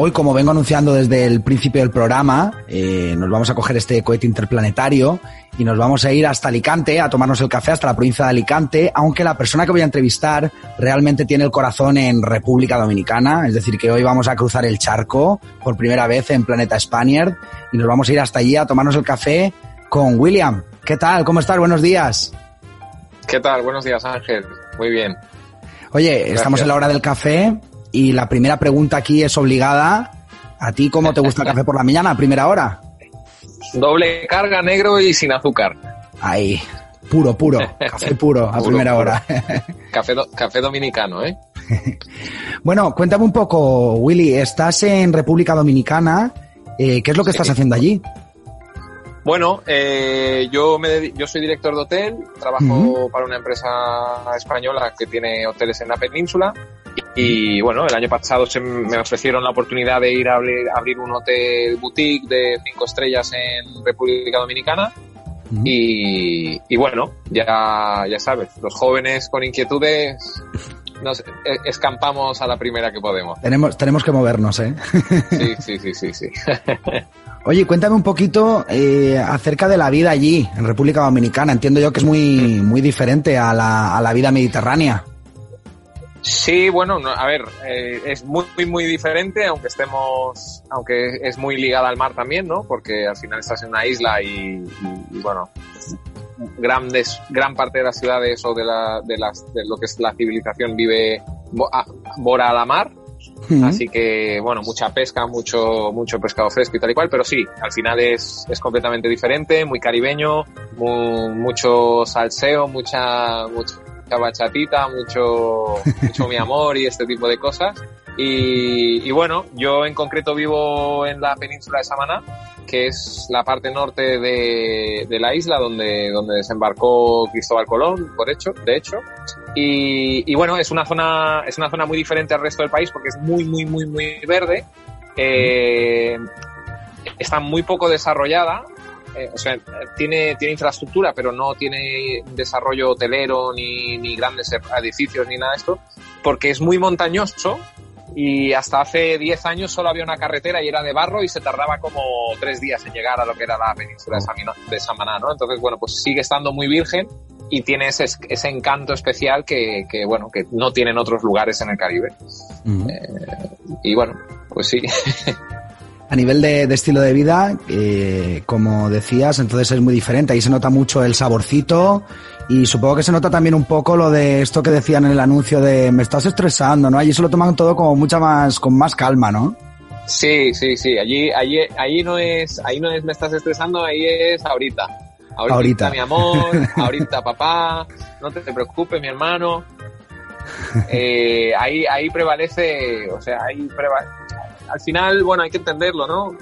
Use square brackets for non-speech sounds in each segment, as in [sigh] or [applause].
Hoy, como vengo anunciando desde el principio del programa, eh, nos vamos a coger este cohete interplanetario y nos vamos a ir hasta Alicante, a tomarnos el café hasta la provincia de Alicante, aunque la persona que voy a entrevistar realmente tiene el corazón en República Dominicana, es decir, que hoy vamos a cruzar el charco por primera vez en Planeta Spaniard y nos vamos a ir hasta allí a tomarnos el café con William. ¿Qué tal? ¿Cómo estás? Buenos días. ¿Qué tal? Buenos días, Ángel. Muy bien. Oye, Gracias. estamos en la hora del café y la primera pregunta aquí es obligada. ¿A ti cómo te gusta el café por la mañana, a primera hora? Doble carga, negro y sin azúcar. Ahí, puro, puro, [laughs] café puro, a Puro, primera puro. hora. Café, do- café dominicano, ¿eh? [laughs] bueno, cuéntame un poco, Willy, estás en República Dominicana, eh, ¿qué es lo que Sí. estás haciendo allí? Bueno, eh, yo, me yo soy director de hotel, trabajo para una empresa española que tiene hoteles en la península y bueno, el año pasado se me ofrecieron la oportunidad de ir a abrir, abrir un hotel boutique de cinco estrellas en República Dominicana y, y bueno, ya, ya sabes, los jóvenes con inquietudes nos e- escampamos a la primera que podemos. Tenemos, tenemos que movernos, ¿eh? Sí, [laughs] sí, sí, sí, sí. Oye, cuéntame un poquito eh, acerca de la vida allí, en República Dominicana. Entiendo yo que es muy, muy diferente a la, a la vida mediterránea. Sí, bueno, no, a ver, eh, es muy, muy, muy diferente, aunque estemos, aunque es muy ligada al mar también, ¿no? Porque al final estás en una isla y, y- y, bueno, grandes, gran parte de las ciudades o de, la, de, las, de lo que es la civilización vive bo- a- bora a la mar, así que bueno, mucha pesca, mucho, mucho pescado fresco y tal y cual, pero sí, al final es, es completamente diferente, muy caribeño, mu- mucho salseo, mucha, mucha bachatita, mucho, mucho mi [laughs] amor y este tipo de cosas. Y, bueno, yo en concreto vivo en la península de Samaná, que es la parte norte de, la isla donde, donde desembarcó Cristóbal Colón, por hecho, de hecho. Y, y bueno, es una zona, es una zona muy diferente al resto del país porque es muy, muy, muy, muy verde. Eh, está muy poco desarrollada. eh, o sea, tiene, tiene infraestructura, pero no tiene desarrollo hotelero ni, ni grandes edificios ni nada de esto, porque es muy montañoso y hasta hace 10 años solo había una carretera y era de barro y se tardaba como tres días en llegar a lo que era la península de, Samina- de Samaná, ¿no? Entonces, bueno, pues sigue estando muy virgen y tiene ese, ese encanto especial que, que, bueno, que no tienen otros lugares en el Caribe. Ujú. Y bueno, pues sí. [laughs] A nivel de, de estilo de vida, eh, como decías, entonces es muy diferente. Ahí se nota mucho el saborcito y supongo que se nota también un poco lo de esto que decían en el anuncio de me estás estresando, ¿no? Allí se lo toman todo como mucha más, con más calma, ¿no? Sí, sí, sí. Allí, allí, ahí no es, ahí no es me estás estresando, ahí es ahorita. Ahorita, Ahorita. mi amor, [laughs] ahorita papá, no te preocupes, mi hermano. Eh, ahí, ahí prevalece, o sea, ahí prevalece. Al final, bueno, hay que entenderlo, ¿no?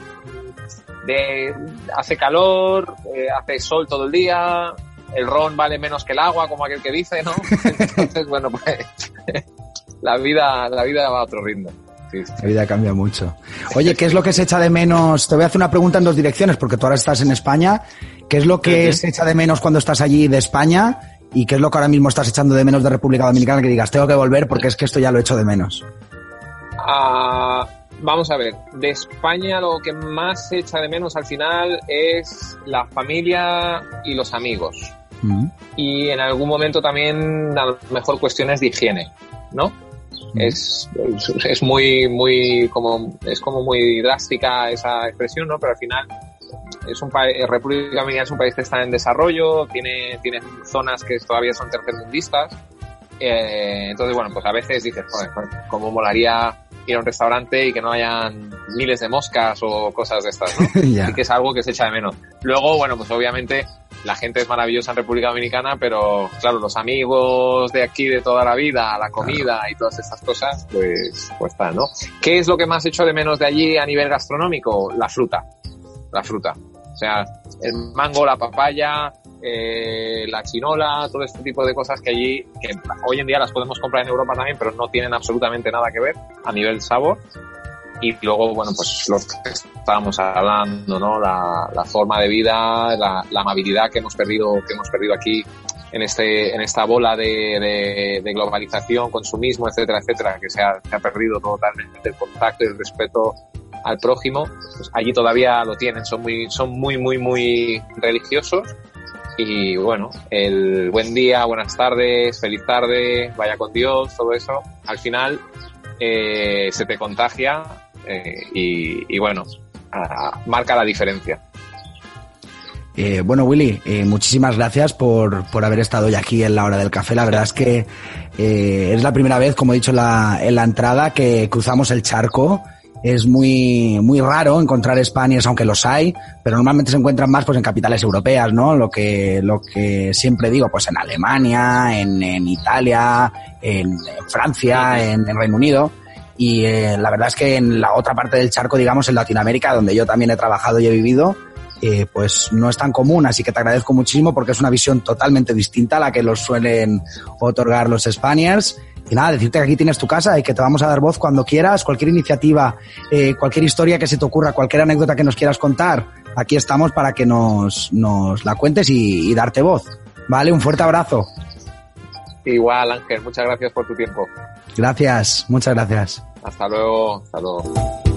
De, hace calor, eh, hace sol todo el día, el ron vale menos que el agua, como aquel que dice, ¿no? [laughs] Entonces, bueno, pues [laughs] la vida, la vida va a otro ritmo. Sí, sí. La vida cambia mucho. Oye, ¿qué es lo que se echa de menos? Te voy a hacer una pregunta en dos direcciones, porque tú ahora estás en España. ¿Qué es lo que se echa de menos cuando estás allí de España? ¿Y qué es lo que ahora mismo estás echando de menos de República Dominicana? Que digas, tengo que volver porque es que esto ya lo echo de menos. Ah, vamos a ver, de España lo que más se echa de menos al final es la familia y los amigos. Mm. Y en algún momento también a lo mejor cuestiones de higiene, ¿no? Mm. Es, es, es muy, muy, como, es como muy drástica esa expresión, ¿no? Pero al final es un país, República Dominicana es un país que está en desarrollo, tiene, tiene zonas que todavía son tercermundistas. Eh, entonces, bueno, pues a veces dices, joder, cómo molaría ir a un restaurante y que no hayan miles de moscas o cosas de estas, ¿no? [laughs] Ya. Y que es algo que se echa de menos. Luego, bueno, pues obviamente la gente es maravillosa en República Dominicana, pero claro, los amigos de aquí de toda la vida, la comida y todas estas cosas, pues, pues está, ¿no? ¿Qué es lo que más echo de menos de allí a nivel gastronómico? La fruta. La fruta. O sea, el mango, la papaya, eh, la chinola, todo este tipo de cosas que allí, que hoy en día las podemos comprar en Europa también, pero no tienen absolutamente nada que ver a nivel sabor. Y luego, bueno, pues lo que estábamos hablando, ¿no? La, la forma de vida, la, la, amabilidad que hemos perdido, que hemos perdido aquí en este, en esta bola de, de, de globalización, consumismo, etcétera, etcétera, que se ha, se ha perdido totalmente el contacto y el respeto al prójimo, pues allí todavía lo tienen, son muy, son muy, muy, muy religiosos. Y bueno, el buen día, buenas tardes, feliz tarde, vaya con Dios, todo eso, al final eh, se te contagia eh, y, bueno, marca la diferencia. Eh, bueno, Willy, muchísimas gracias por, por, haber estado hoy aquí en la hora del café. La verdad es que es la primera vez, como he dicho la, en la entrada, que cruzamos el charco. Es muy, muy raro encontrar Spaniards, aunque los hay, pero normalmente se encuentran más pues en capitales europeas, ¿no? Lo que, lo que siempre digo, pues en Alemania, en, en Italia, en, Francia, en, en, Reino Unido. Y eh, la verdad es que en la otra parte del charco, digamos, en Latinoamérica, donde yo también he trabajado y he vivido, eh, pues no es tan común, así que te agradezco muchísimo porque es una visión totalmente distinta a la que los suelen otorgar los Spaniards. Y nada, decirte que aquí tienes tu casa y que te vamos a dar voz cuando quieras, cualquier iniciativa, eh, cualquier historia que se te ocurra, cualquier anécdota que nos quieras contar, aquí estamos para que nos, nos la cuentes y, y darte voz. Vale, un fuerte abrazo. Igual, Ángel, muchas gracias por tu tiempo. Gracias, muchas gracias. Hasta luego, hasta luego.